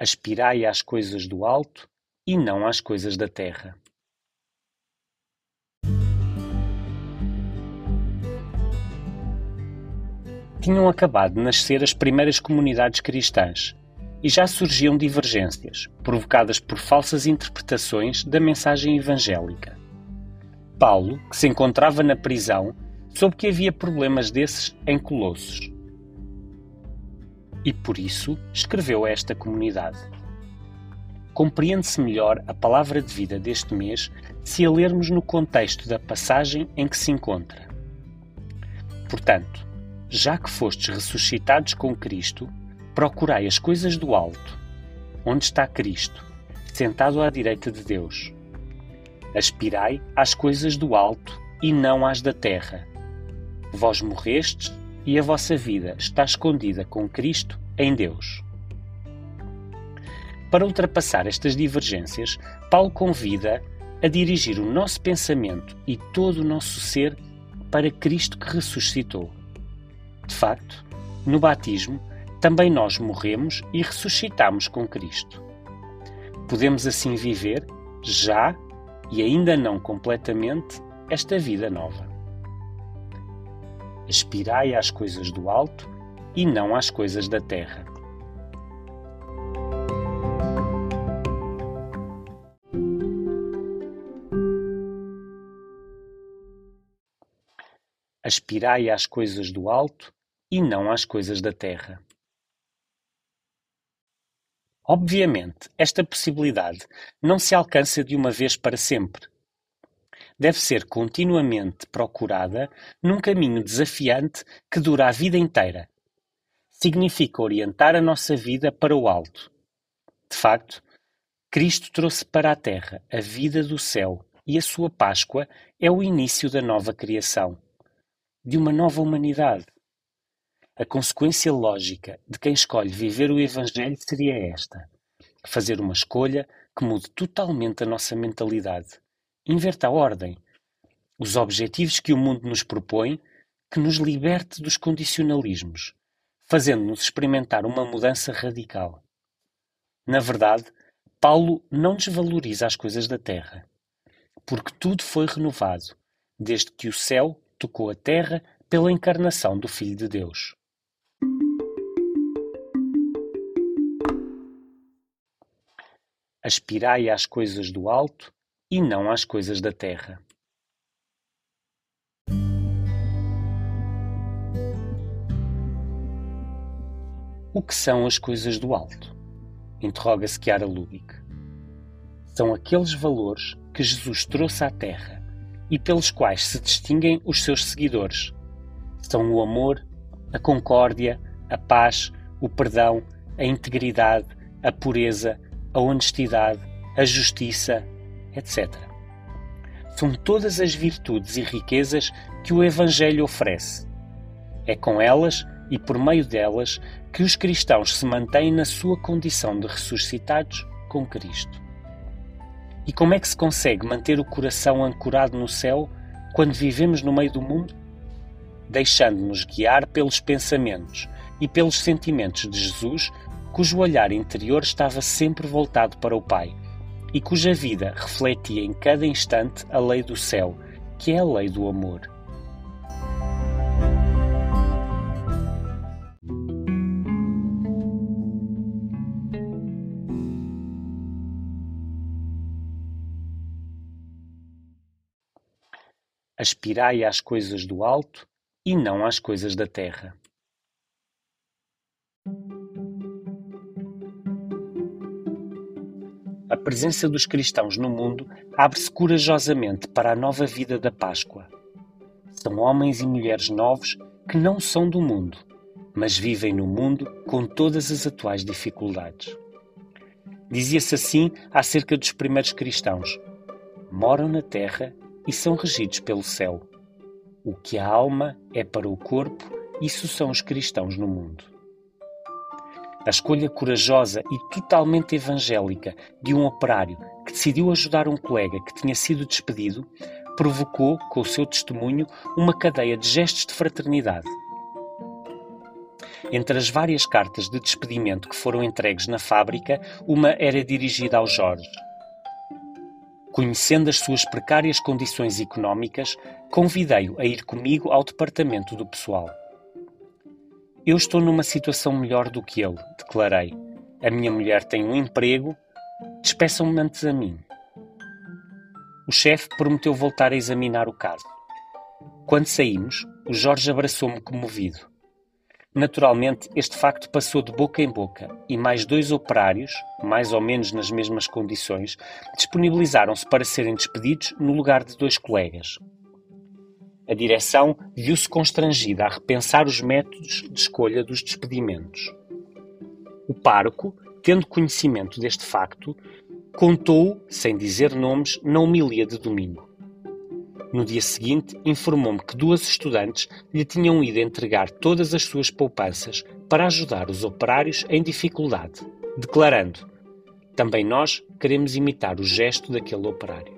Aspirai às coisas do alto e não às coisas da terra. Tinham acabado de nascer as primeiras comunidades cristãs e já surgiam divergências, provocadas por falsas interpretações da mensagem evangélica. Paulo, que se encontrava na prisão, soube que havia problemas desses em Colossos e por isso escreveu a esta comunidade. Compreende-se melhor a palavra de vida deste mês se a lermos no contexto da passagem em que se encontra. Portanto, já que fostes ressuscitados com Cristo, procurai as coisas do alto, onde está Cristo, sentado à direita de Deus. Aspirai às coisas do alto e não às da terra. Vós morrestes e a vossa vida está escondida com Cristo em Deus. Para ultrapassar estas divergências, Paulo convida a dirigir o nosso pensamento e todo o nosso ser para Cristo que ressuscitou. De facto, no batismo, também nós morremos e ressuscitamos com Cristo. Podemos assim viver, já e ainda não completamente, esta vida nova. Aspirai às coisas do alto e não às coisas da terra. Aspirai às coisas do alto e não às coisas da terra. Obviamente, esta possibilidade não se alcança de uma vez para sempre deve ser continuamente procurada num caminho desafiante que dura a vida inteira. Significa orientar a nossa vida para o alto. De facto, Cristo trouxe para a terra a vida do céu e a sua Páscoa é o início da nova criação, de uma nova humanidade. A consequência lógica de quem escolhe viver o Evangelho seria esta: fazer uma escolha que mude totalmente a nossa mentalidade Inverta a ordem. Os objetivos que o mundo nos propõe, que nos liberte dos condicionalismos, fazendo-nos experimentar uma mudança radical. Na verdade, Paulo não desvaloriza as coisas da terra, porque tudo foi renovado, desde que o céu tocou a terra pela encarnação do Filho de Deus. Aspirai às coisas do alto e não às coisas da terra. O que são as coisas do alto? Interroga-se Chiara Lubick. São aqueles valores que Jesus trouxe à Terra e pelos quais se distinguem os seus seguidores. São o amor, a concórdia, a paz, o perdão, a integridade, a pureza, a honestidade, a justiça, etc. São todas as virtudes e riquezas que o Evangelho oferece. É com elas e por meio delas que os cristãos se mantêm na sua condição de ressuscitados com Cristo. E como é que se consegue manter o coração ancorado no céu quando vivemos no meio do mundo? Deixando-nos guiar pelos pensamentos e pelos sentimentos de Jesus, cujo olhar interior estava sempre voltado para o Pai e cuja vida refletia em cada instante a lei do céu, que é a lei do amor. Aspirai às coisas do alto e não às coisas da terra. A presença dos cristãos no mundo abre-se corajosamente para a nova vida da Páscoa. São homens e mulheres novos que não são do mundo, mas vivem no mundo com todas as atuais dificuldades. Dizia-se assim acerca dos primeiros cristãos: moram na terra e são regidos pelo céu. O que a alma é para o corpo, isso são os cristãos no mundo. A escolha corajosa e totalmente evangélica de um operário que decidiu ajudar um colega que tinha sido despedido provocou, com o seu testemunho, uma cadeia de gestos de fraternidade. Entre as várias cartas de despedimento que foram entregues na fábrica, uma era dirigida ao Jorge. Conhecendo as suas precárias condições económicas, convidei-o a ir comigo ao departamento do pessoal. Eu estou numa situação melhor do que ele, declarei. A minha mulher tem um emprego. Despeçam-me antes a mim. O chefe prometeu voltar a examinar o caso. Quando saímos, o Jorge abraçou-me comovido. Naturalmente, este facto passou de boca em boca e mais dois operários, mais ou menos nas mesmas condições, disponibilizaram-se para serem despedidos no lugar de dois colegas. A direção viu-se constrangida a repensar os métodos de escolha dos despedimentos. O pároco, tendo conhecimento deste facto, contou, sem dizer nomes, na homilia de domingo. No dia seguinte, informou-me que duas estudantes lhe tinham ido entregar todas as suas poupanças para ajudar os operários em dificuldade, declarando: Também nós queremos imitar o gesto daquele operário.